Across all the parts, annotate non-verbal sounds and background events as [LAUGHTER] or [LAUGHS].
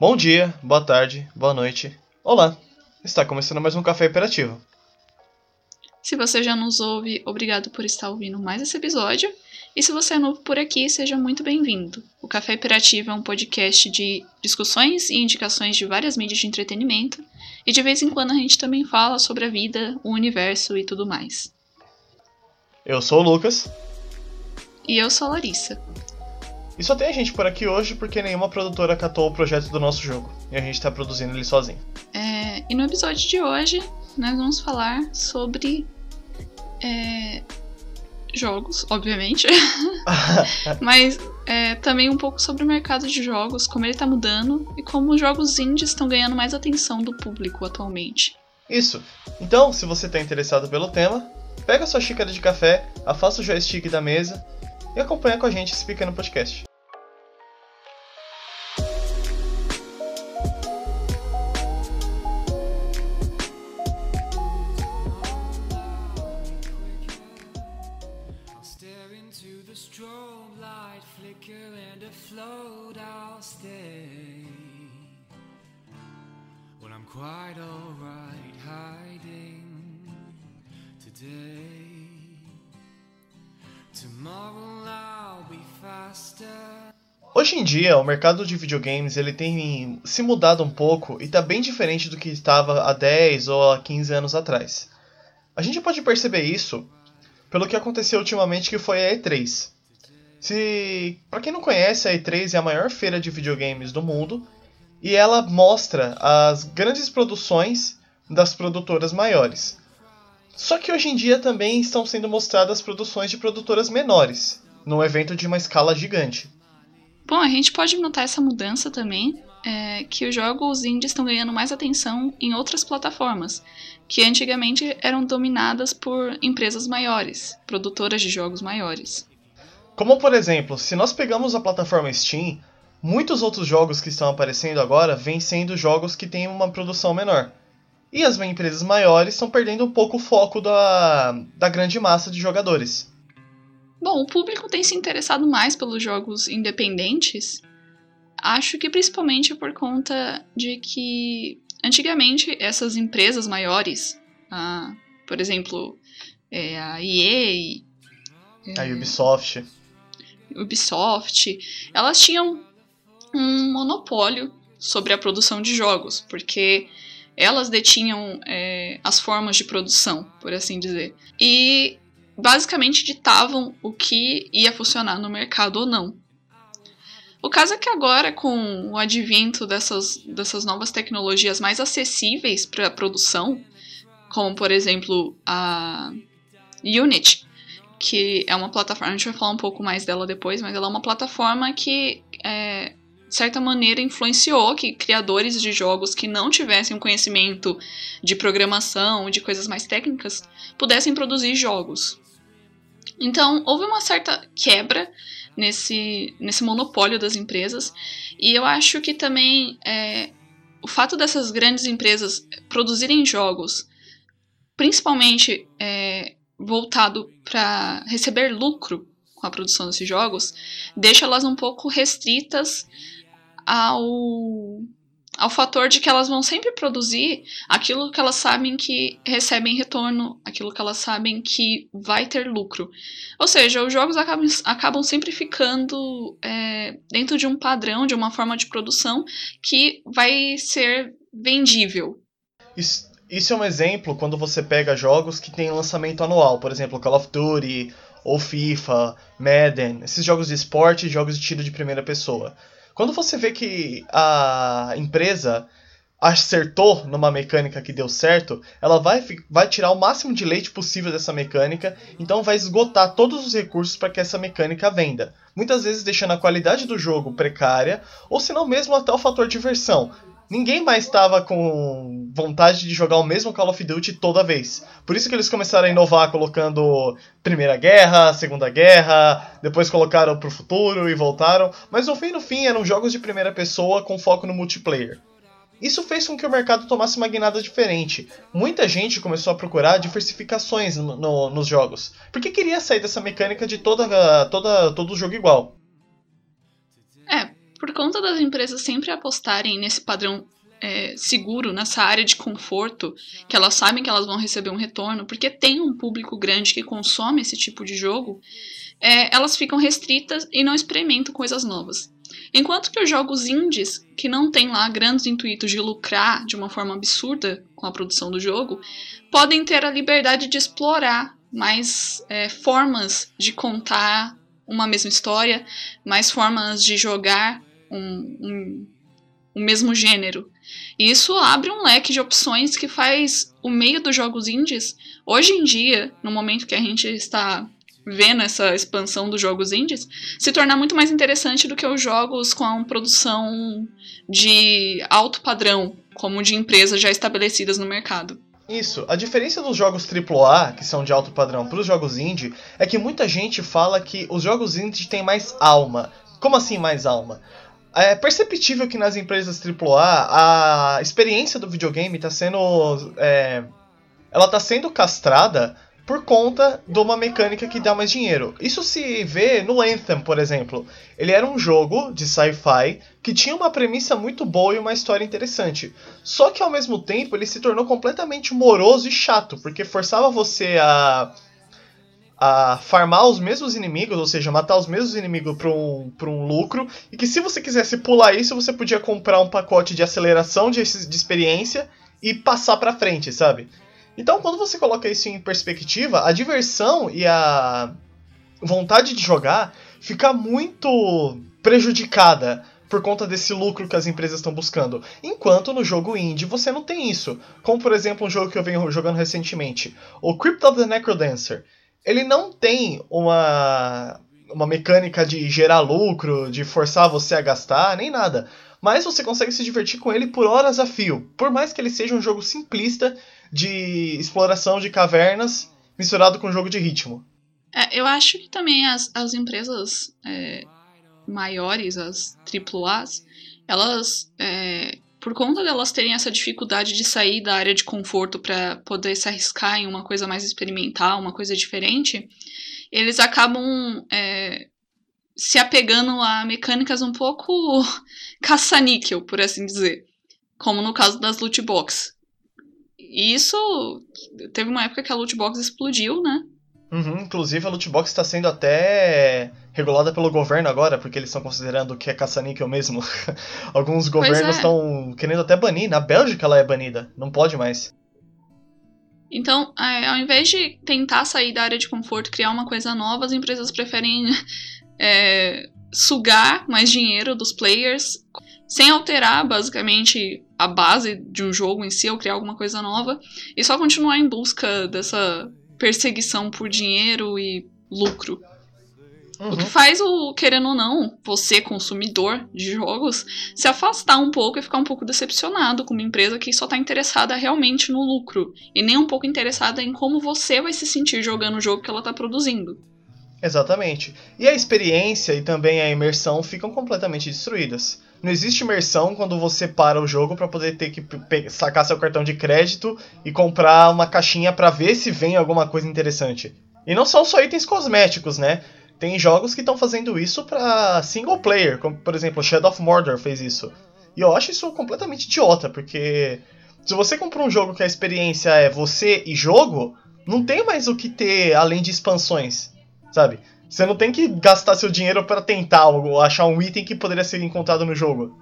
Bom dia, boa tarde, boa noite. Olá! Está começando mais um Café Imperativo. Se você já nos ouve, obrigado por estar ouvindo mais esse episódio. E se você é novo por aqui, seja muito bem-vindo. O Café Imperativo é um podcast de discussões e indicações de várias mídias de entretenimento, e de vez em quando a gente também fala sobre a vida, o universo e tudo mais. Eu sou o Lucas. E eu sou a Larissa. E só tem a gente por aqui hoje porque nenhuma produtora catou o projeto do nosso jogo. E a gente tá produzindo ele sozinho. É, e no episódio de hoje, nós vamos falar sobre. É, jogos, obviamente. [LAUGHS] Mas é, também um pouco sobre o mercado de jogos, como ele tá mudando e como os jogos indies estão ganhando mais atenção do público atualmente. Isso. Então, se você tá interessado pelo tema, pega sua xícara de café, afasta o joystick da mesa e acompanha com a gente esse pequeno podcast. Hoje em dia, o mercado de videogames ele tem se mudado um pouco e está bem diferente do que estava há 10 ou há 15 anos atrás. A gente pode perceber isso pelo que aconteceu ultimamente que foi a E3. Se, para quem não conhece, a E3 é a maior feira de videogames do mundo e ela mostra as grandes produções das produtoras maiores. Só que hoje em dia também estão sendo mostradas produções de produtoras menores, num evento de uma escala gigante. Bom, a gente pode notar essa mudança também, é, que os jogos indies estão ganhando mais atenção em outras plataformas, que antigamente eram dominadas por empresas maiores, produtoras de jogos maiores. Como por exemplo, se nós pegamos a plataforma Steam, Muitos outros jogos que estão aparecendo agora vêm sendo jogos que têm uma produção menor. E as empresas maiores estão perdendo um pouco o foco da, da grande massa de jogadores. Bom, o público tem se interessado mais pelos jogos independentes. Acho que principalmente por conta de que antigamente essas empresas maiores, a, por exemplo, é, a EA, a Ubisoft, Ubisoft, elas tinham um monopólio sobre a produção de jogos, porque elas detinham é, as formas de produção, por assim dizer. E basicamente ditavam o que ia funcionar no mercado ou não. O caso é que agora, com o advento dessas, dessas novas tecnologias mais acessíveis para a produção, como por exemplo a Unity, que é uma plataforma, a gente vai falar um pouco mais dela depois, mas ela é uma plataforma que é, de certa maneira, influenciou que criadores de jogos que não tivessem um conhecimento de programação, de coisas mais técnicas, pudessem produzir jogos. Então, houve uma certa quebra nesse, nesse monopólio das empresas, e eu acho que também é, o fato dessas grandes empresas produzirem jogos, principalmente é, voltado para receber lucro com a produção desses jogos, deixa elas um pouco restritas ao, ao fator de que elas vão sempre produzir aquilo que elas sabem que recebem retorno, aquilo que elas sabem que vai ter lucro. Ou seja, os jogos acabam, acabam sempre ficando é, dentro de um padrão, de uma forma de produção que vai ser vendível. Isso, isso é um exemplo quando você pega jogos que têm lançamento anual, por exemplo, Call of Duty ou FIFA, Madden, esses jogos de esporte e jogos de tiro de primeira pessoa. Quando você vê que a empresa acertou numa mecânica que deu certo, ela vai, vai tirar o máximo de leite possível dessa mecânica, então vai esgotar todos os recursos para que essa mecânica venda. Muitas vezes deixando a qualidade do jogo precária, ou se não mesmo até o fator diversão. Ninguém mais estava com vontade de jogar o mesmo Call of Duty toda vez. Por isso que eles começaram a inovar colocando Primeira Guerra, Segunda Guerra, depois colocaram pro futuro e voltaram. Mas no fim no fim eram jogos de primeira pessoa com foco no multiplayer. Isso fez com que o mercado tomasse uma guinada diferente. Muita gente começou a procurar diversificações no, no, nos jogos, porque queria sair dessa mecânica de toda, toda, todo jogo igual. Por conta das empresas sempre apostarem nesse padrão é, seguro, nessa área de conforto, que elas sabem que elas vão receber um retorno, porque tem um público grande que consome esse tipo de jogo, é, elas ficam restritas e não experimentam coisas novas. Enquanto que os jogos indies, que não têm lá grandes intuitos de lucrar de uma forma absurda com a produção do jogo, podem ter a liberdade de explorar mais é, formas de contar uma mesma história, mais formas de jogar um, um, o mesmo gênero. E isso abre um leque de opções que faz o meio dos jogos indies, hoje em dia, no momento que a gente está vendo essa expansão dos jogos indies, se tornar muito mais interessante do que os jogos com a produção de alto padrão, como de empresas já estabelecidas no mercado. Isso. A diferença dos jogos AAA, que são de alto padrão, para os jogos indie, é que muita gente fala que os jogos indie têm mais alma. Como assim mais alma? É perceptível que nas empresas AAA a experiência do videogame está sendo. É, ela está sendo castrada por conta de uma mecânica que dá mais dinheiro. Isso se vê no Anthem, por exemplo. Ele era um jogo de sci-fi que tinha uma premissa muito boa e uma história interessante. Só que ao mesmo tempo ele se tornou completamente moroso e chato, porque forçava você a a farmar os mesmos inimigos, ou seja, matar os mesmos inimigos para um, um lucro, e que se você quisesse pular isso, você podia comprar um pacote de aceleração de, de experiência e passar para frente, sabe? Então, quando você coloca isso em perspectiva, a diversão e a vontade de jogar fica muito prejudicada por conta desse lucro que as empresas estão buscando. Enquanto no jogo indie você não tem isso. Como por exemplo um jogo que eu venho jogando recentemente, o Crypt of the Necrodancer. Ele não tem uma uma mecânica de gerar lucro, de forçar você a gastar, nem nada. Mas você consegue se divertir com ele por horas a fio. Por mais que ele seja um jogo simplista de exploração de cavernas misturado com jogo de ritmo. É, eu acho que também as, as empresas é, maiores, as AAAs, elas, é, por conta delas terem essa dificuldade de sair da área de conforto para poder se arriscar em uma coisa mais experimental, uma coisa diferente, eles acabam é, se apegando a mecânicas um pouco [LAUGHS] caça-níquel, por assim dizer. Como no caso das loot box. E isso teve uma época que a loot box explodiu, né? Uhum, inclusive a loot box está sendo até regulada pelo governo agora, porque eles estão considerando que é caça-níquel mesmo. [LAUGHS] Alguns governos estão é. querendo até banir. Na Bélgica ela é banida, não pode mais. Então, é, ao invés de tentar sair da área de conforto, criar uma coisa nova, as empresas preferem [LAUGHS] é, sugar mais dinheiro dos players sem alterar basicamente a base de um jogo em si ou criar alguma coisa nova e só continuar em busca dessa perseguição por dinheiro e lucro. Uhum. O que uhum. faz o, querendo ou não, você, consumidor de jogos, se afastar um pouco e ficar um pouco decepcionado com uma empresa que só está interessada realmente no lucro e nem um pouco interessada em como você vai se sentir jogando o jogo que ela está produzindo. Exatamente. E a experiência e também a imersão ficam completamente destruídas. Não existe imersão quando você para o jogo para poder ter que sacar seu cartão de crédito e comprar uma caixinha para ver se vem alguma coisa interessante. E não são só itens cosméticos, né? Tem jogos que estão fazendo isso para single player, como por exemplo Shadow of Mordor fez isso. E eu acho isso completamente idiota, porque se você compra um jogo que a experiência é você e jogo, não tem mais o que ter além de expansões, sabe? Você não tem que gastar seu dinheiro para tentar algo, achar um item que poderia ser encontrado no jogo.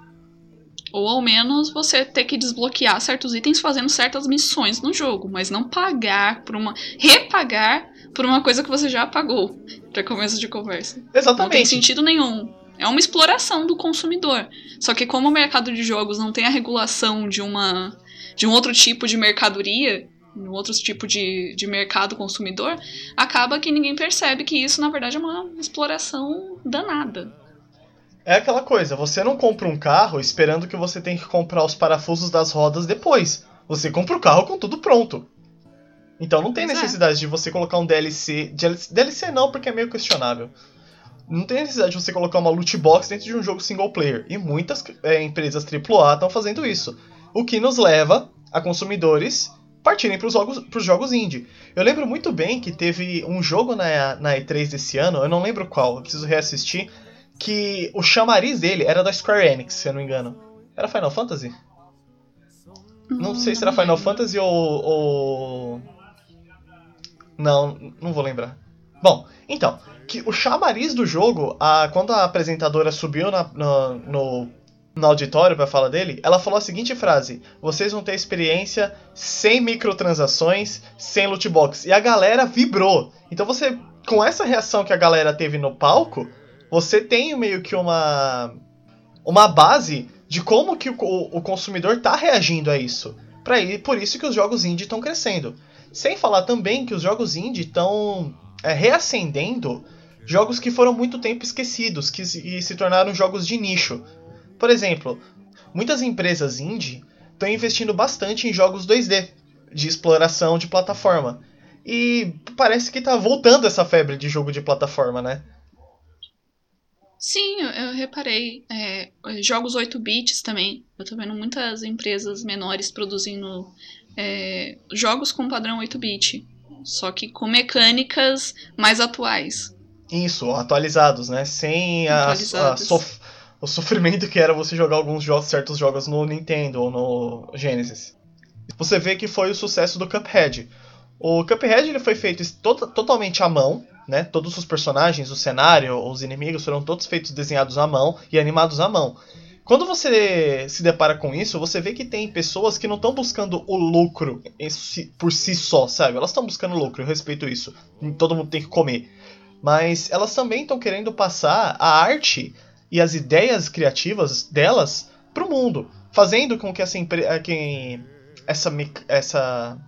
Ou ao menos você ter que desbloquear certos itens fazendo certas missões no jogo, mas não pagar por uma. repagar por uma coisa que você já pagou. Pra começo de conversa. Exatamente. Não tem sentido nenhum. É uma exploração do consumidor. Só que como o mercado de jogos não tem a regulação de uma. de um outro tipo de mercadoria, em outros tipos de, de mercado consumidor, acaba que ninguém percebe que isso, na verdade, é uma exploração danada. É aquela coisa, você não compra um carro esperando que você tem que comprar os parafusos das rodas depois. Você compra o carro com tudo pronto. Então não tem pois é. necessidade é. de você colocar um DLC. DLC não, porque é meio questionável. Não tem necessidade de você colocar uma loot box dentro de um jogo single player. E muitas é, empresas AAA estão fazendo isso. O que nos leva a consumidores partirem para os jogos, pros jogos indie. Eu lembro muito bem que teve um jogo na, na E3 desse ano, eu não lembro qual, eu preciso reassistir, que o chamariz dele era da Square Enix, se eu não me engano. Era Final Fantasy? Não sei se era Final Fantasy ou, ou. Não, não vou lembrar. Bom, então, que o chamariz do jogo, a, quando a apresentadora subiu na, no, no, no auditório para falar dele, ela falou a seguinte frase: Vocês vão ter experiência sem microtransações, sem loot box. E a galera vibrou. Então você, com essa reação que a galera teve no palco, você tem meio que uma uma base de como que o, o consumidor está reagindo a isso. Pra, por isso que os jogos indie estão crescendo. Sem falar também que os jogos indie estão é, reacendendo jogos que foram muito tempo esquecidos, que se, se tornaram jogos de nicho. Por exemplo, muitas empresas indie estão investindo bastante em jogos 2D, de exploração de plataforma. E parece que está voltando essa febre de jogo de plataforma, né? Sim, eu, eu reparei. É, jogos 8 bits também. Eu tô vendo muitas empresas menores produzindo é, jogos com padrão 8 bit. Só que com mecânicas mais atuais. Isso, atualizados, né? Sem a, a sof o sofrimento que era você jogar alguns jogos, certos jogos no Nintendo ou no Genesis. Você vê que foi o sucesso do Cuphead. O Cuphead ele foi feito to totalmente à mão, né? Todos os personagens, o cenário, os inimigos foram todos feitos desenhados à mão e animados à mão. Quando você se depara com isso, você vê que tem pessoas que não estão buscando o lucro por si só, sabe? Elas estão buscando lucro, eu respeito isso. Todo mundo tem que comer. Mas elas também estão querendo passar a arte e as ideias criativas delas para o mundo, fazendo com que essa, que essa, essa,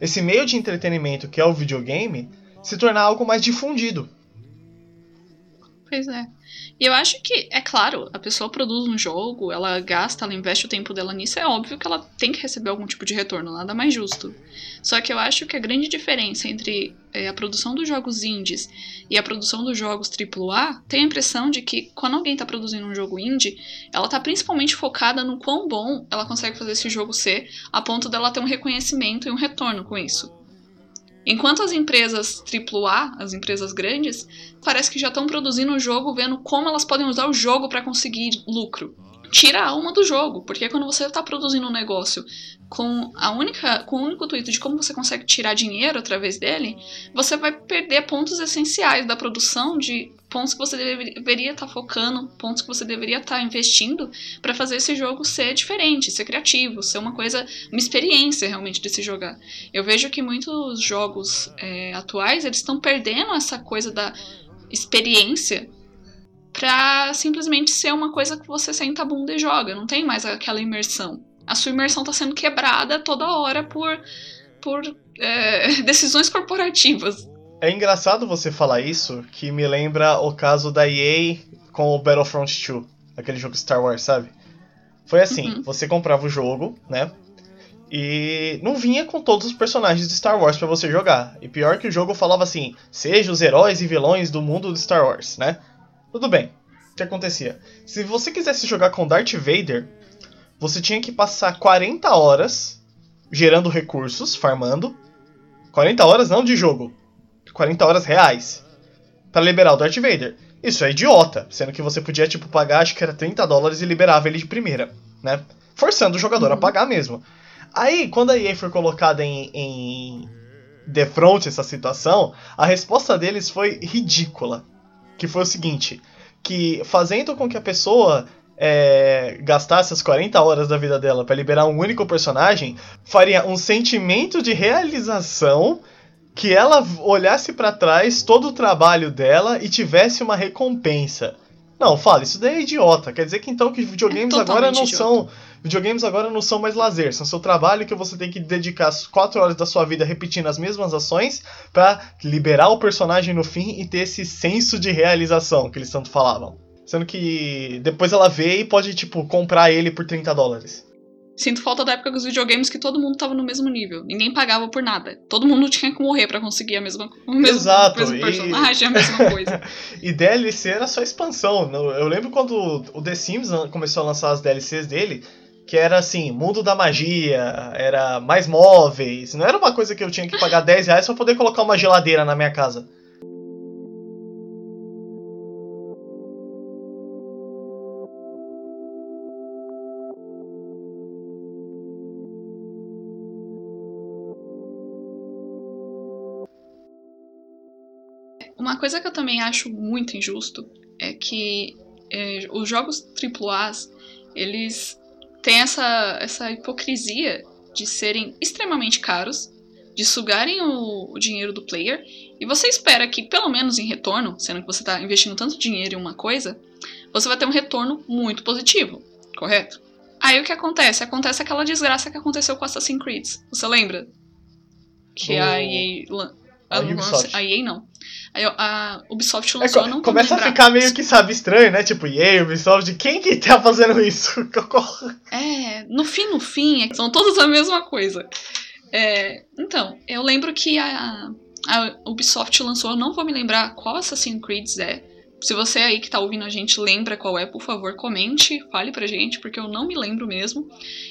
esse meio de entretenimento que é o videogame se tornar algo mais difundido. Pois é. E eu acho que, é claro, a pessoa produz um jogo, ela gasta, ela investe o tempo dela nisso, é óbvio que ela tem que receber algum tipo de retorno, nada mais justo. Só que eu acho que a grande diferença entre é, a produção dos jogos indies e a produção dos jogos AAA tem a impressão de que quando alguém está produzindo um jogo indie, ela está principalmente focada no quão bom ela consegue fazer esse jogo ser, a ponto dela ter um reconhecimento e um retorno com isso. Enquanto as empresas AAA, as empresas grandes, parece que já estão produzindo o jogo vendo como elas podem usar o jogo para conseguir lucro. Tira a alma do jogo, porque quando você está produzindo um negócio com a única com o único intuito de como você consegue tirar dinheiro através dele, você vai perder pontos essenciais da produção de pontos que você deveria estar tá focando, pontos que você deveria estar tá investindo para fazer esse jogo ser diferente, ser criativo, ser uma coisa, uma experiência realmente de se jogar. Eu vejo que muitos jogos é, atuais eles estão perdendo essa coisa da experiência para simplesmente ser uma coisa que você senta a bunda e joga, não tem mais aquela imersão. A sua imersão está sendo quebrada toda hora por, por é, [LAUGHS] decisões corporativas. É engraçado você falar isso, que me lembra o caso da EA com o Battlefront 2, aquele jogo Star Wars, sabe? Foi assim, uhum. você comprava o jogo, né? E não vinha com todos os personagens de Star Wars para você jogar. E pior que o jogo falava assim: seja os heróis e vilões do mundo de Star Wars, né? Tudo bem. O que acontecia? Se você quisesse jogar com Darth Vader, você tinha que passar 40 horas gerando recursos, farmando. 40 horas não de jogo, 40 horas reais para liberar o Darth Vader. Isso é idiota, sendo que você podia tipo pagar, acho que era 30 dólares e liberava ele de primeira, né? Forçando o jogador uhum. a pagar mesmo. Aí, quando a EA foi colocada em, em de frente essa situação, a resposta deles foi ridícula. Que foi o seguinte: que fazendo com que a pessoa é, gastasse as 40 horas da vida dela para liberar um único personagem, faria um sentimento de realização que ela olhasse para trás todo o trabalho dela e tivesse uma recompensa. Não, fala, isso daí é idiota. Quer dizer que então que videogames é agora não idiota. são. Videogames agora não são mais lazer, são seu trabalho que você tem que dedicar as 4 horas da sua vida repetindo as mesmas ações para liberar o personagem no fim e ter esse senso de realização que eles tanto falavam. Sendo que depois ela vê e pode, tipo, comprar ele por 30 dólares. Sinto falta da época dos videogames que todo mundo tava no mesmo nível. Ninguém pagava por nada. Todo mundo tinha que morrer para conseguir a mesma, o mesmo, Exato. O mesmo personagem, e... a [LAUGHS] mesma coisa. e DLC era só expansão. Eu lembro quando o The Sims começou a lançar as DLCs dele, que era assim, mundo da magia, era mais móveis. Não era uma coisa que eu tinha que pagar 10 reais pra poder colocar uma geladeira na minha casa. Uma coisa que eu também acho muito injusto é que é, os jogos AAA, eles têm essa, essa hipocrisia de serem extremamente caros, de sugarem o, o dinheiro do player, e você espera que, pelo menos em retorno, sendo que você está investindo tanto dinheiro em uma coisa, você vai ter um retorno muito positivo, correto? Aí o que acontece? Acontece aquela desgraça que aconteceu com Assassin's Creed. Você lembra? Que a EA. A, a Ubisoft. A EA não. A, a Ubisoft lançou, é, não Começa a ficar meio que, sabe, estranho, né? Tipo, EA, Ubisoft, quem que tá fazendo isso? [LAUGHS] é, no fim, no fim, é são todos a mesma coisa. É, então, eu lembro que a, a Ubisoft lançou, eu não vou me lembrar qual Assassin's Creed é. Se você aí que tá ouvindo a gente lembra qual é, por favor, comente, fale pra gente, porque eu não me lembro mesmo.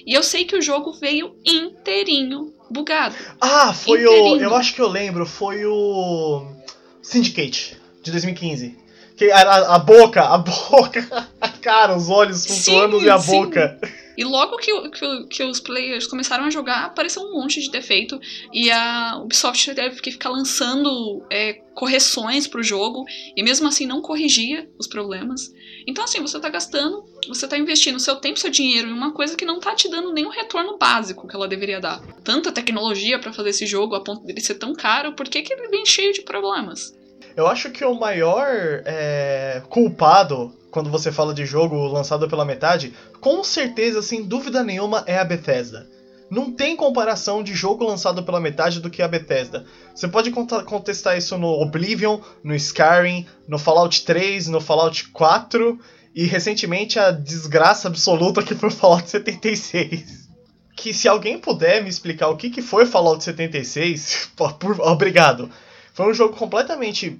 E eu sei que o jogo veio inteirinho bugado. Ah, foi inteirinho. o. Eu acho que eu lembro, foi o. Syndicate, de 2015. Que a, a, a boca, a [LAUGHS] boca, a cara, os olhos flutuando e a sim. boca. E logo que, que, que, os players começaram a jogar, apareceu um monte de defeito. E a Ubisoft teve que ficar lançando é, correções pro jogo. E mesmo assim não corrigia os problemas. Então, assim, você tá gastando, você tá investindo seu tempo, seu dinheiro em uma coisa que não tá te dando nenhum retorno básico que ela deveria dar. Tanta tecnologia para fazer esse jogo a ponto dele ser tão caro, por que, que ele vem cheio de problemas? Eu acho que o maior é, culpado quando você fala de jogo lançado pela metade, com certeza, sem dúvida nenhuma, é a Bethesda. Não tem comparação de jogo lançado pela metade do que a Bethesda. Você pode contestar isso no Oblivion, no Skyrim, no Fallout 3, no Fallout 4 e recentemente a desgraça absoluta que foi o Fallout 76. Que se alguém puder me explicar o que, que foi Fallout 76, [LAUGHS] por, obrigado. Foi um jogo completamente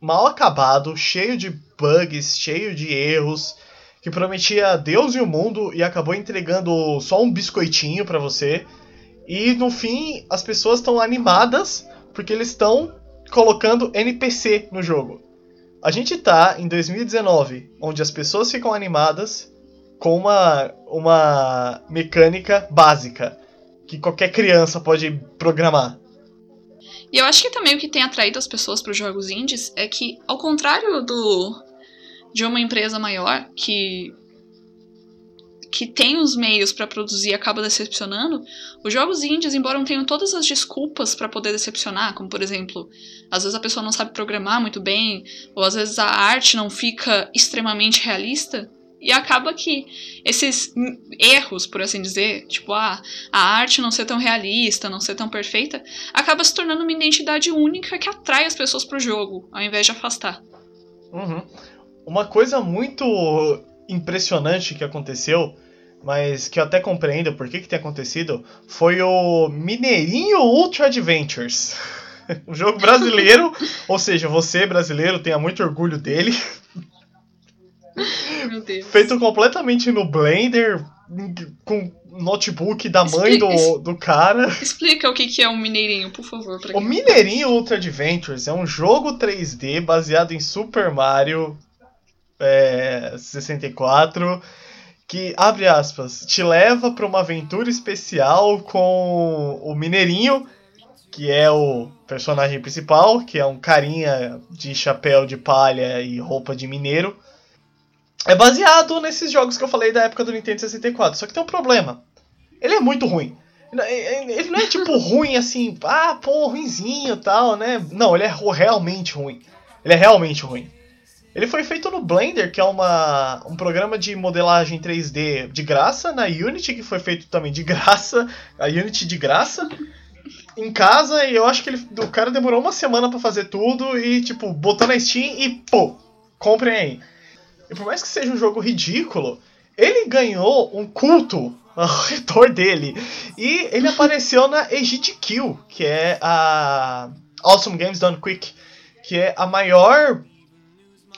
mal acabado, cheio de bugs, cheio de erros, que prometia Deus e o mundo e acabou entregando só um biscoitinho para você. E no fim, as pessoas estão animadas porque eles estão colocando NPC no jogo. A gente tá em 2019, onde as pessoas ficam animadas com uma, uma mecânica básica que qualquer criança pode programar. E eu acho que também o que tem atraído as pessoas para os jogos indies é que, ao contrário do de uma empresa maior que que tem os meios para produzir acaba decepcionando, os jogos indies, embora não tenham todas as desculpas para poder decepcionar, como por exemplo, às vezes a pessoa não sabe programar muito bem, ou às vezes a arte não fica extremamente realista, e acaba que esses erros, por assim dizer, tipo, ah, a arte não ser tão realista, não ser tão perfeita, acaba se tornando uma identidade única que atrai as pessoas pro jogo, ao invés de afastar. Uhum. Uma coisa muito impressionante que aconteceu, mas que eu até compreendo por que, que tem acontecido, foi o Mineirinho Ultra Adventures. [LAUGHS] um jogo brasileiro, [LAUGHS] ou seja, você brasileiro tenha muito orgulho dele. [LAUGHS] Meu Deus. Feito completamente no Blender, com notebook da mãe do, do cara. Explica o que, que é um Mineirinho, por favor. o Mineirinho Ultra Adventures é um jogo 3D baseado em Super Mario é, 64 que, abre aspas, te leva para uma aventura especial com o Mineirinho, que é o personagem principal, que é um carinha de chapéu de palha e roupa de mineiro é baseado nesses jogos que eu falei da época do Nintendo 64. Só que tem um problema. Ele é muito ruim. Ele não é tipo [LAUGHS] ruim assim, ah, pô, ruimzinho e tal, né? Não, ele é realmente ruim. Ele é realmente ruim. Ele foi feito no Blender, que é uma, um programa de modelagem 3D de graça, na Unity, que foi feito também de graça, a Unity de graça, em casa, e eu acho que ele, o cara demorou uma semana para fazer tudo, e tipo, botou na Steam e pô, comprem aí. E por mais que seja um jogo ridículo, ele ganhou um culto [LAUGHS] ao redor dele. E ele apareceu na Kill, que é a Awesome Games Done Quick, que é a maior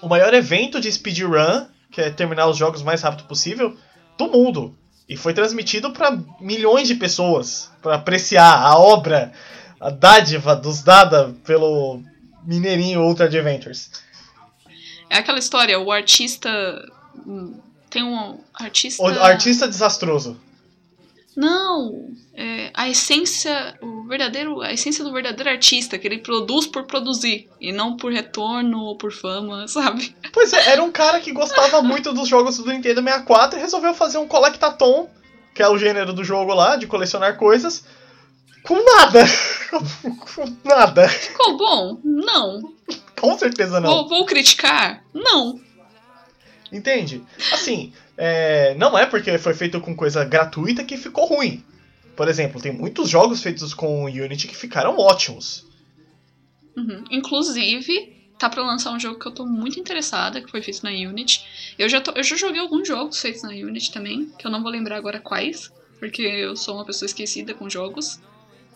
o maior evento de speedrun, que é terminar os jogos o mais rápido possível, do mundo. E foi transmitido para milhões de pessoas para apreciar a obra, a dádiva dos dada pelo Mineirinho Ultra Adventures. É aquela história, o artista. Tem um artista. O artista desastroso. Não, é, a essência, o verdadeiro, a essência do verdadeiro artista, que ele produz por produzir e não por retorno ou por fama, [LAUGHS] sabe? Pois é, era um cara que gostava muito dos jogos do Nintendo 64 e resolveu fazer um collectathon, que é o gênero do jogo lá, de colecionar coisas, com nada. [LAUGHS] com nada. Ficou bom? Não. Com certeza não. Vou, vou criticar? Não. Entende? Assim, é, não é porque foi feito com coisa gratuita que ficou ruim. Por exemplo, tem muitos jogos feitos com Unity que ficaram ótimos. Uhum. Inclusive, tá para lançar um jogo que eu tô muito interessada, que foi feito na Unity. Eu já, tô, eu já joguei alguns jogos feitos na Unity também, que eu não vou lembrar agora quais, porque eu sou uma pessoa esquecida com jogos.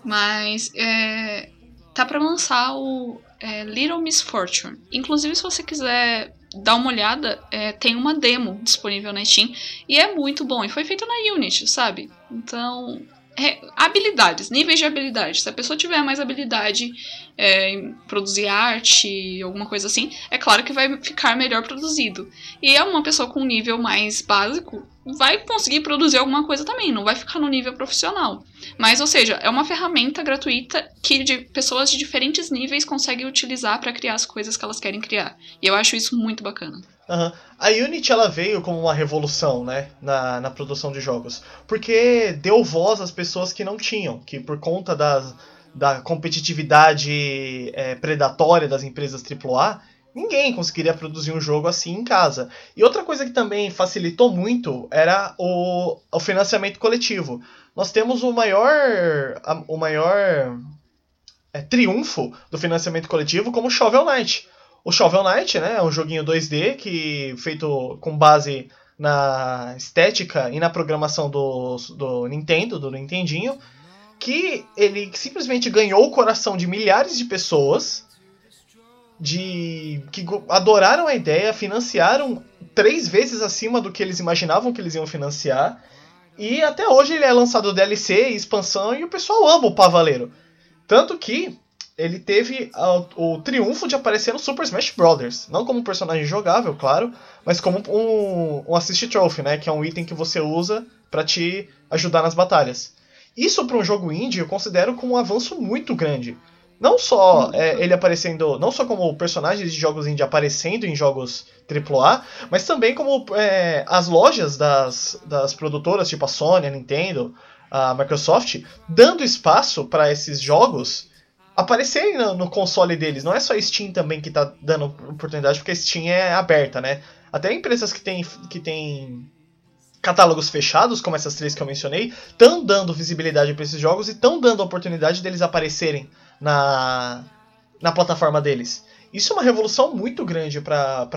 Mas é, tá para lançar o é, Little Miss Fortune. Inclusive, se você quiser dar uma olhada, é, tem uma demo disponível na Steam e é muito bom. E foi feito na Unity, sabe? Então, é, habilidades, níveis de habilidade. Se a pessoa tiver mais habilidade é, em produzir arte, alguma coisa assim, é claro que vai ficar melhor produzido. E é uma pessoa com um nível mais básico, vai conseguir produzir alguma coisa também, não vai ficar no nível profissional. Mas, ou seja, é uma ferramenta gratuita que de pessoas de diferentes níveis conseguem utilizar para criar as coisas que elas querem criar. E eu acho isso muito bacana. Uhum. A Unity ela veio como uma revolução, né, na, na produção de jogos, porque deu voz às pessoas que não tinham, que por conta das, da competitividade é, predatória das empresas AAA, ninguém conseguiria produzir um jogo assim em casa. E outra coisa que também facilitou muito era o, o financiamento coletivo. Nós temos o maior, o maior é, triunfo do financiamento coletivo como Shovel Knight. O Shovel Knight né, é um joguinho 2D que feito com base na estética e na programação do, do Nintendo, do Nintendinho, que ele simplesmente ganhou o coração de milhares de pessoas de que adoraram a ideia, financiaram três vezes acima do que eles imaginavam que eles iam financiar. E até hoje ele é lançado DLC expansão e o pessoal ama o Pavaleiro. Tanto que ele teve o, o triunfo de aparecer no Super Smash Bros. Não como um personagem jogável, claro, mas como um, um Assist Trophy, né? Que é um item que você usa para te ajudar nas batalhas. Isso para um jogo indie eu considero como um avanço muito grande. Não só é, ele aparecendo, não só como personagens de jogos indie aparecendo em jogos AAA, mas também como é, as lojas das, das produtoras, tipo a Sony, a Nintendo, a Microsoft, dando espaço para esses jogos aparecerem no, no, console deles. Não é só a Steam também que está dando oportunidade, porque a Steam é aberta, né? Até empresas que têm que tem catálogos fechados, como essas três que eu mencionei, estão dando visibilidade para esses jogos e estão dando a oportunidade deles aparecerem na, na plataforma deles. Isso é uma revolução muito grande para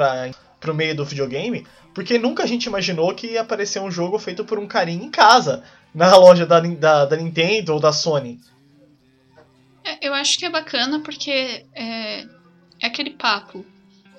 o meio do videogame, porque nunca a gente imaginou que ia aparecer um jogo feito por um carinha em casa, na loja da, da, da Nintendo ou da Sony. É, eu acho que é bacana porque é, é aquele papo.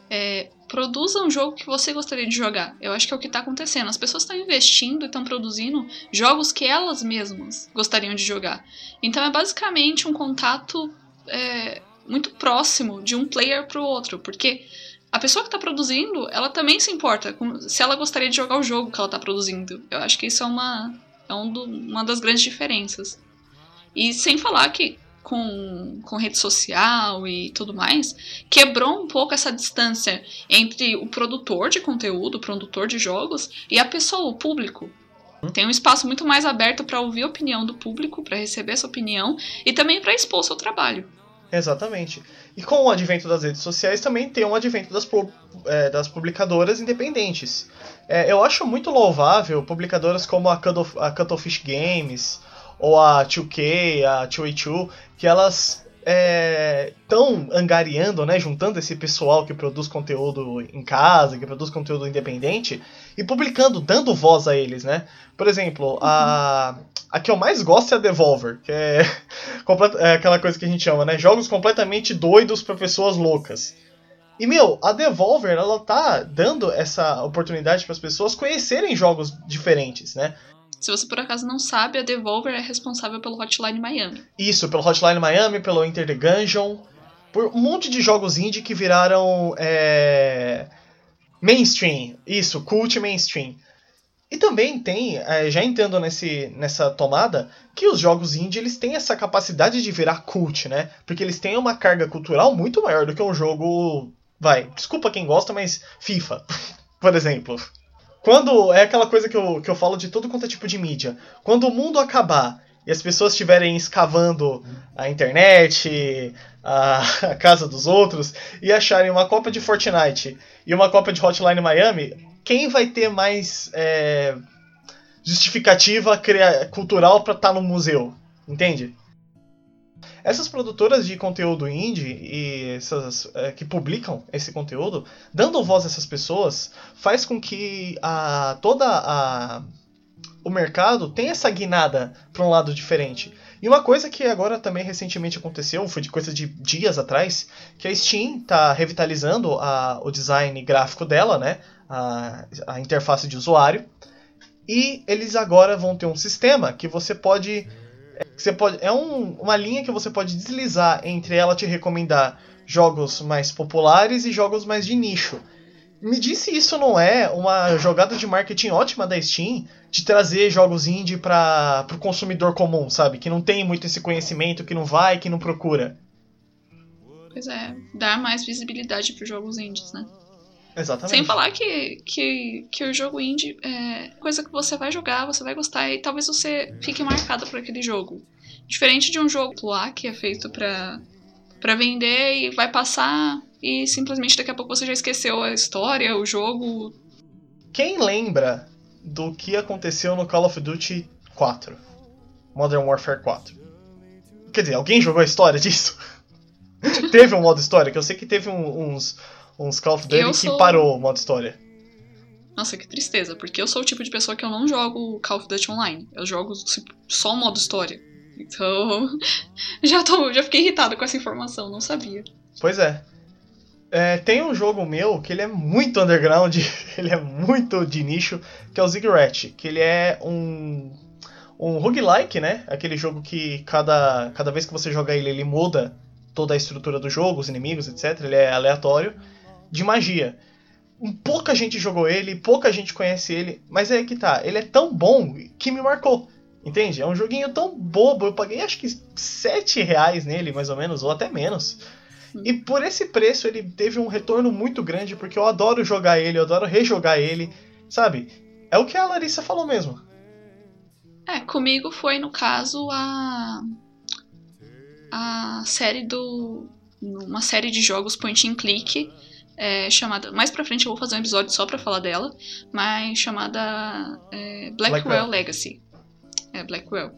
É, produza um jogo que você gostaria de jogar. Eu acho que é o que está acontecendo. As pessoas estão investindo e estão produzindo jogos que elas mesmas gostariam de jogar. Então é basicamente um contato é, muito próximo de um player para o outro, porque a pessoa que está produzindo, ela também se importa com, se ela gostaria de jogar o jogo que ela está produzindo. Eu acho que isso é uma, é um do, uma das grandes diferenças. E sem falar que com, com rede social e tudo mais, quebrou um pouco essa distância entre o produtor de conteúdo, o produtor de jogos, e a pessoa, o público. Hum? Tem um espaço muito mais aberto para ouvir a opinião do público, para receber essa opinião e também para expor seu trabalho. Exatamente. E com o advento das redes sociais também tem um advento das, é, das publicadoras independentes. É, eu acho muito louvável publicadoras como a, Cuttlefish, a Cuttlefish Games, ou a 2K, a 2A2, que elas estão é, angariando, né, juntando esse pessoal que produz conteúdo em casa, que produz conteúdo independente, e publicando, dando voz a eles, né? Por exemplo, a, a que eu mais gosto é a Devolver, que é, [LAUGHS] é aquela coisa que a gente chama, né? Jogos completamente doidos para pessoas loucas. E, meu, a Devolver, ela tá dando essa oportunidade para as pessoas conhecerem jogos diferentes, né? Se você por acaso não sabe, a Devolver é responsável pelo Hotline Miami. Isso, pelo Hotline Miami, pelo Enter the Gungeon, por um monte de jogos indie que viraram é, mainstream. Isso, cult mainstream. E também tem, é, já entendo nesse, nessa tomada, que os jogos indie eles têm essa capacidade de virar cult, né? Porque eles têm uma carga cultural muito maior do que um jogo. Vai, desculpa quem gosta, mas FIFA, [LAUGHS] por exemplo. Quando. É aquela coisa que eu, que eu falo de todo quanto é tipo de mídia. Quando o mundo acabar e as pessoas estiverem escavando a internet, a, [LAUGHS] a, casa dos outros, e acharem uma cópia de Fortnite e uma cópia de Hotline Miami, quem vai ter mais é, justificativa cultural para estar tá no museu? Entende? Essas produtoras de conteúdo indie e essas é, que publicam esse conteúdo, dando voz a essas pessoas, faz com que a, toda a o mercado tem essa guinada para um lado diferente. E uma coisa que agora também recentemente aconteceu, foi de coisa de dias atrás, que a Steam está revitalizando a, o design gráfico dela, né? A, a interface de usuário. E eles agora vão ter um sistema que você pode. Você pode é um, uma linha que você pode deslizar entre ela te recomendar jogos mais populares e jogos mais de nicho. Me disse isso não é uma jogada de marketing ótima da Steam de trazer jogos indie para o consumidor comum, sabe? Que não tem muito esse conhecimento, que não vai, que não procura. Pois é, dar mais visibilidade para os jogos indies, né? Exatamente. Sem falar que, que, que o jogo indie é coisa que você vai jogar, você vai gostar e talvez você fique marcado por aquele jogo. Diferente de um jogo lá que é feito para para vender e vai passar e simplesmente daqui a pouco você já esqueceu a história, o jogo. Quem lembra do que aconteceu no Call of Duty 4? Modern Warfare 4. Quer dizer, alguém jogou a história disso? [LAUGHS] teve um modo história, que eu sei que teve um, uns, uns Call of Duty sou... que parou o modo história. Nossa, que tristeza, porque eu sou o tipo de pessoa que eu não jogo Call of Duty online. Eu jogo só o modo história. Então, [LAUGHS] já, tô, já fiquei irritada com essa informação, não sabia. Pois é. É, tem um jogo meu que ele é muito underground, [LAUGHS] ele é muito de nicho, que é o Ziggurat, que ele é um um roguelike, né? Aquele jogo que cada, cada vez que você joga ele, ele muda toda a estrutura do jogo, os inimigos, etc. Ele é aleatório, de magia. Pouca gente jogou ele, pouca gente conhece ele, mas é que tá, ele é tão bom que me marcou. Entende? É um joguinho tão bobo, eu paguei acho que 7 reais nele, mais ou menos, ou até menos. E por esse preço ele teve um retorno muito grande, porque eu adoro jogar ele, eu adoro rejogar ele, sabe? É o que a Larissa falou mesmo. É, comigo foi, no caso, a. A série do. Uma série de jogos point and click. É, chamada. Mais pra frente eu vou fazer um episódio só pra falar dela. Mas chamada é, Blackwell, Blackwell Legacy. É, Blackwell.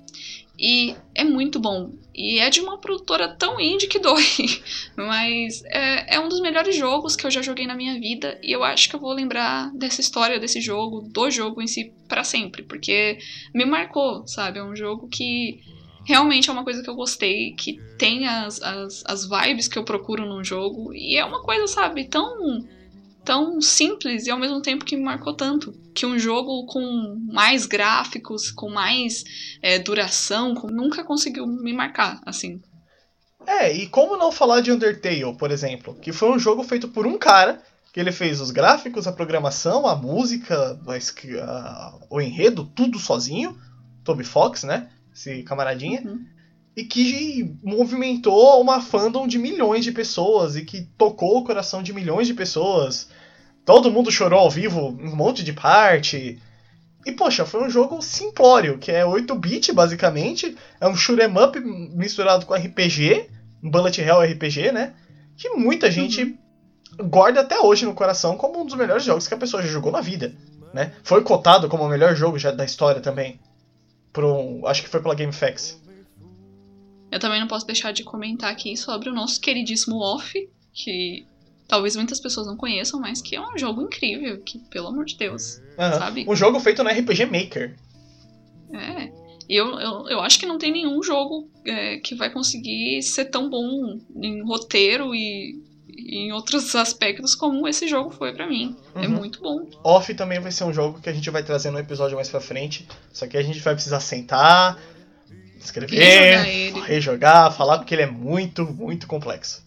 E é muito bom. E é de uma produtora tão indie que dói. [LAUGHS] Mas é, é, um dos melhores jogos que eu já joguei na minha vida. E eu acho que eu vou lembrar dessa história, desse jogo, do jogo em si, para sempre. Porque me marcou, sabe? É um jogo que realmente é uma coisa que eu gostei. Que tem as, as, as vibes que eu procuro num jogo. E é uma coisa, sabe? Tão tão simples e ao mesmo tempo que me marcou tanto. Que um jogo com mais gráficos, com mais é, duração, com, nunca conseguiu me marcar, assim. É, e como não falar de Undertale, por exemplo, que foi um jogo feito por um cara, que ele fez os gráficos, a programação, a música, a, a, o enredo, tudo sozinho, Toby Fox, né? Esse camaradinha. Uhum. E que movimentou uma fandom de milhões de pessoas e que tocou o coração de milhões de pessoas. Todo mundo chorou ao vivo um monte de parte. E, poxa, foi um jogo simplório, que é 8-bit, basicamente. É um shoot'em up misturado com RPG, um bullet hell RPG, né? Que muita gente uhum. guarda até hoje no coração como um dos melhores jogos que a pessoa já jogou na vida, né? Foi cotado como o melhor jogo já da história também. Um, acho que foi pela GameFAQs. Eu também não posso deixar de comentar aqui sobre o nosso queridíssimo Off, que talvez muitas pessoas não conheçam, mas que é um jogo incrível, que, pelo amor de Deus, uhum. sabe? Um jogo feito no RPG Maker. É. E eu, eu, eu acho que não tem nenhum jogo é, que vai conseguir ser tão bom em roteiro e em outros aspectos como esse jogo foi para mim. É uhum. É muito bom. Off também vai ser um jogo que a gente vai trazer no episódio mais pra frente. Só que a gente vai precisar sentar, escrever, rejogar, rejogar falar, porque ele é muito, muito complexo.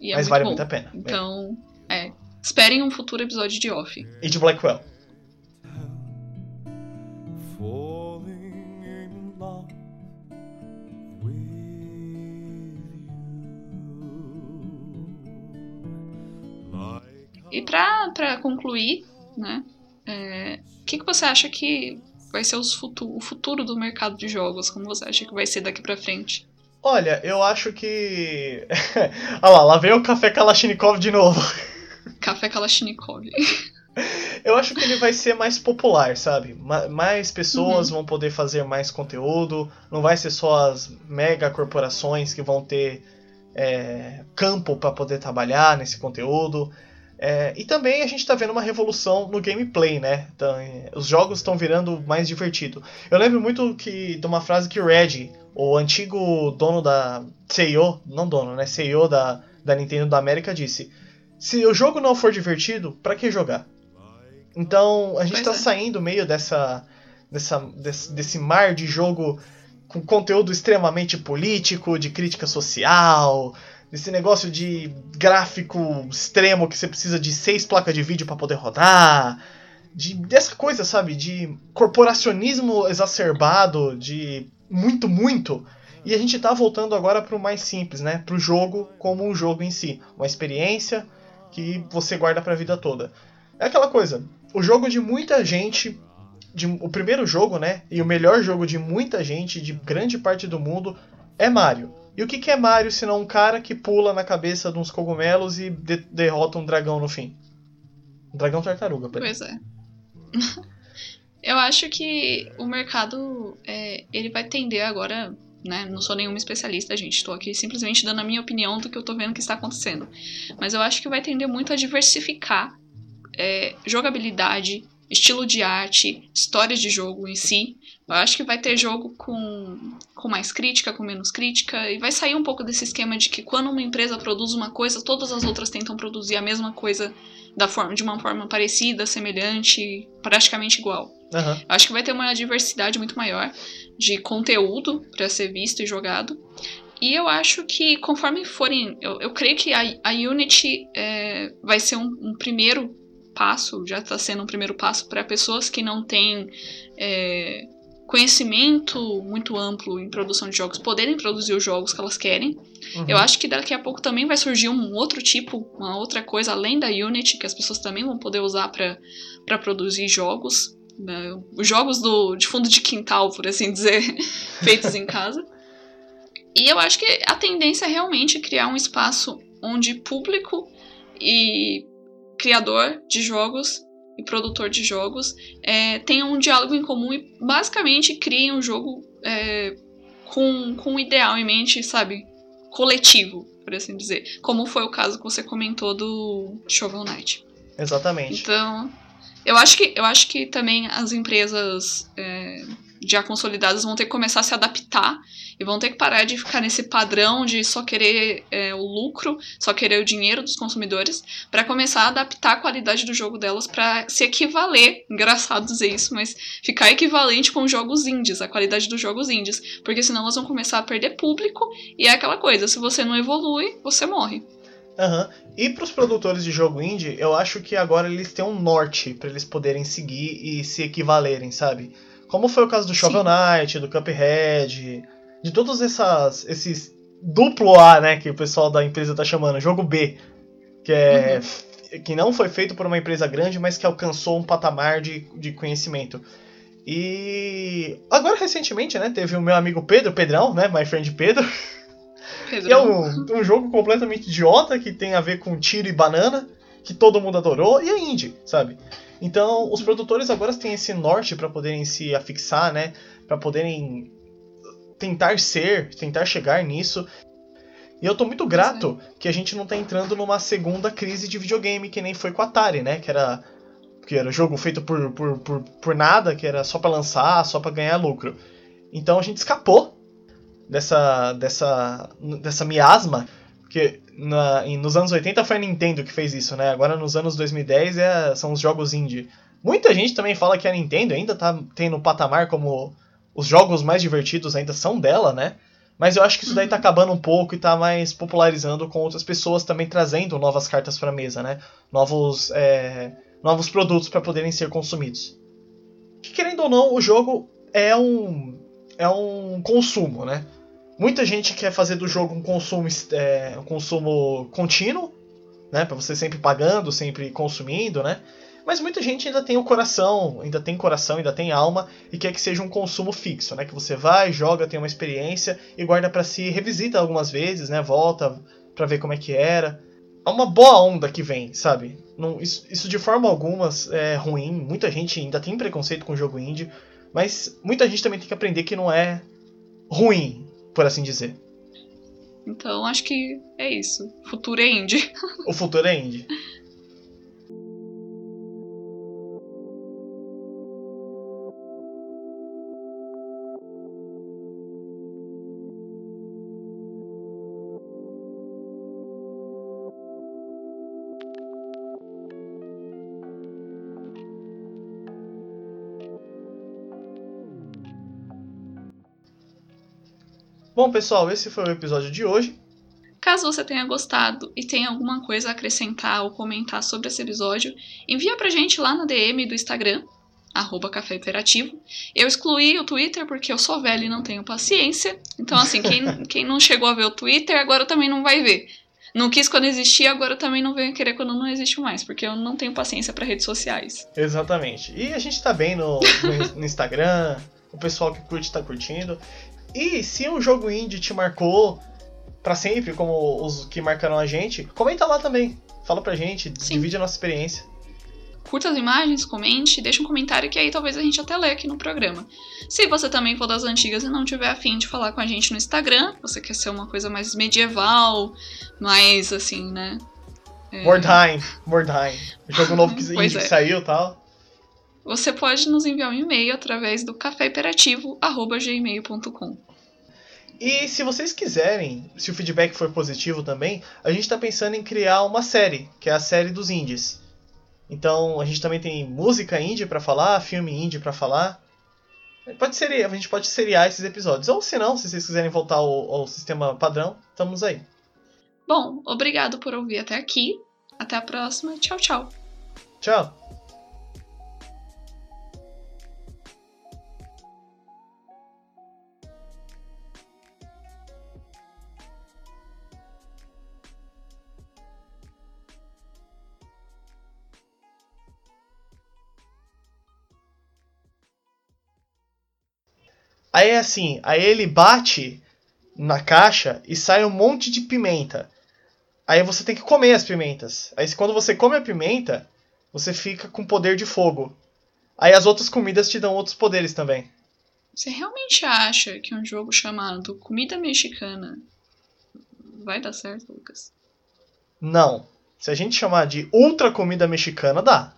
É Mas muito vale bom. muito a pena. Então, é. Esperem um futuro episódio de Off. E de Blackwell. E para concluir, né? É, o que, que você acha que vai ser futuro, o futuro do mercado de jogos? Como você acha que vai ser daqui para frente? Olha, eu acho que. [LAUGHS] Olha lá, lá vem o café Kalashnikov de novo. Café Kalashnikov. [LAUGHS] Eu acho que ele vai ser mais popular, sabe? Mais pessoas uhum. vão poder fazer mais conteúdo. Não vai ser só as mega corporações que vão ter é, campo para poder trabalhar nesse conteúdo. É, e também a gente está vendo uma revolução no gameplay, né? Então, é, os jogos estão virando mais divertido. Eu lembro muito que de uma frase que o Reggie, o antigo dono da CEO, não dono, né? CEO da, da Nintendo da América disse: se o jogo não for divertido, para que jogar? Então a gente está é. saindo meio dessa, dessa desse, desse mar de jogo com conteúdo extremamente político, de crítica social, desse negócio de gráfico extremo que você precisa de seis placas de vídeo para poder rodar, de dessa coisa, sabe, de corporacionismo exacerbado, de muito muito. E a gente tá voltando agora pro mais simples, né? Pro jogo como um jogo em si, uma experiência que você guarda para a vida toda. É aquela coisa, o jogo de muita gente, de, o primeiro jogo, né? E o melhor jogo de muita gente, de grande parte do mundo, é Mario. E o que, que é Mario se não um cara que pula na cabeça de uns cogumelos e de derrota um dragão no fim? Um dragão tartaruga, por Pois é. [LAUGHS] Eu acho que o mercado é, ele vai tender agora, né? Não sou nenhuma especialista, gente. Estou aqui simplesmente dando a minha opinião do que eu estou vendo que está acontecendo. Mas eu acho que vai tender muito a diversificar é, jogabilidade, estilo de arte, histórias de jogo em si. Eu acho que vai ter jogo com, com mais crítica, com menos crítica, e vai sair um pouco desse esquema de que quando uma empresa produz uma coisa, todas as outras tentam produzir a mesma coisa da forma, de uma forma parecida, semelhante, praticamente igual. Uhum. Eu acho que vai ter uma diversidade muito maior de conteúdo para ser visto e jogado. E eu acho que conforme forem. Eu, eu creio que a, a Unity é, vai ser um, um primeiro passo, já está sendo um primeiro passo para pessoas que não têm é, conhecimento muito amplo em produção de jogos poderem produzir os jogos que elas querem. Uhum. Eu acho que daqui a pouco também vai surgir um outro tipo, uma outra coisa além da Unity que as pessoas também vão poder usar para produzir jogos. Né? Os jogos do, de fundo de quintal, por assim dizer, [LAUGHS] feitos em casa. E eu acho que a tendência é realmente criar um espaço onde público e criador de jogos e produtor de jogos é, tenham um diálogo em comum e basicamente criem um jogo é, com, com um ideal em mente, sabe? Coletivo, por assim dizer. Como foi o caso que você comentou do Shovel Knight. Exatamente. Então, eu acho que, eu acho que também as empresas é, já consolidadas vão ter que começar a se adaptar e vão ter que parar de ficar nesse padrão de só querer é, o lucro, só querer o dinheiro dos consumidores, para começar a adaptar a qualidade do jogo delas para se equivaler, engraçado dizer isso, mas ficar equivalente com os jogos indies, a qualidade dos jogos indies, porque senão elas vão começar a perder público e é aquela coisa, se você não evolui, você morre. Uhum. E para os produtores de jogo indie, eu acho que agora eles têm um norte para eles poderem seguir e se equivalerem, sabe? Como foi o caso do Shovel. Knight, do Cuphead, de todos essas, esses duplo A, né, que o pessoal da empresa tá chamando, jogo B, que é uhum. que não foi feito por uma empresa grande, mas que alcançou um patamar de, de conhecimento. E agora recentemente, né, teve o meu amigo Pedro, Pedrão, né, my friend Pedro, que é um, um jogo completamente idiota que tem a ver com tiro e banana, que todo mundo adorou, e é indie, sabe? Então, os produtores agora têm esse norte para poderem se afixar, né? Para poderem tentar ser, tentar chegar nisso. E eu tô muito grato que a gente não tá entrando numa segunda crise de videogame que nem foi com a Atari, né? Que era que era jogo feito por, por, por, por nada, que era só para lançar, só para ganhar lucro. Então a gente escapou dessa dessa dessa miasma porque na, nos anos 80 foi a Nintendo que fez isso, né? Agora nos anos 2010 é, são os jogos indie. Muita gente também fala que a Nintendo ainda tá tendo um patamar como os jogos mais divertidos ainda são dela, né? Mas eu acho que isso daí tá uhum. acabando um pouco e tá mais popularizando com outras pessoas também trazendo novas cartas para mesa, né? Novos, é, novos produtos para poderem ser consumidos. Que querendo ou não, o jogo é um é um consumo, né? Muita gente quer fazer do jogo um consumo, é, um consumo contínuo, né? Para você sempre pagando, sempre consumindo, né? Mas muita gente ainda tem o coração, ainda tem coração, ainda tem alma e quer que seja um consumo fixo, né? Que você vai, joga, tem uma experiência e guarda para si, revisita algumas vezes, né? Volta para ver como é que era. É uma boa onda que vem, sabe? Não, isso, isso de forma alguma é ruim. Muita gente ainda tem preconceito com o jogo indie, mas muita gente também tem que aprender que não é ruim, por assim dizer. Então acho que é isso. O futuro é indie. o futuro é indie. [LAUGHS] Bom, pessoal, esse foi o episódio de hoje. Caso você tenha gostado e tenha alguma coisa a acrescentar ou comentar sobre esse episódio, envia pra gente lá na DM do Instagram, arroba Café Imperativo. Eu excluí o Twitter porque eu sou velho e não tenho paciência. Então, assim, quem, [LAUGHS] quem não chegou a ver o Twitter, agora também não vai ver. Não quis quando existia, agora também não venho querer quando não existe mais, porque eu não tenho paciência para redes sociais. Exatamente. E a gente tá bem no, no, no Instagram, o pessoal que curte tá curtindo. E se um jogo indie te marcou para sempre, como os que marcaram a gente, comenta lá também. Fala pra gente, Sim. divide a nossa experiência. Curta as imagens, comente, deixa um comentário que aí talvez a gente até lê aqui no programa. Se você também for das antigas e não tiver afim de falar com a gente no Instagram, você quer ser uma coisa mais medieval, mais assim, né? É... Mordheim, Mordheim. Jogo novo que, [LAUGHS] é. que saiu e tal você pode nos enviar um e-mail através do caféimperativo.gmail.com. E se vocês quiserem, se o feedback for positivo também, a gente está pensando em criar uma série, que é a série dos indies. Então a gente também tem música indie para falar, filme indie para falar. Pode ser, a gente pode seriar esses episódios. Ou se não, se vocês quiserem voltar ao, ao sistema padrão, estamos aí. Bom, obrigado por ouvir até aqui. Até a próxima. Tchau, tchau. Tchau. Aí é assim, aí ele bate na caixa e sai um monte de pimenta. Aí você tem que comer as pimentas. Aí quando você come a pimenta, você fica com poder de fogo. Aí as outras comidas te dão outros poderes também. Você realmente acha que um jogo chamado Comida Mexicana vai dar certo, Lucas? Não. Se a gente chamar de Ultra Comida Mexicana, dá.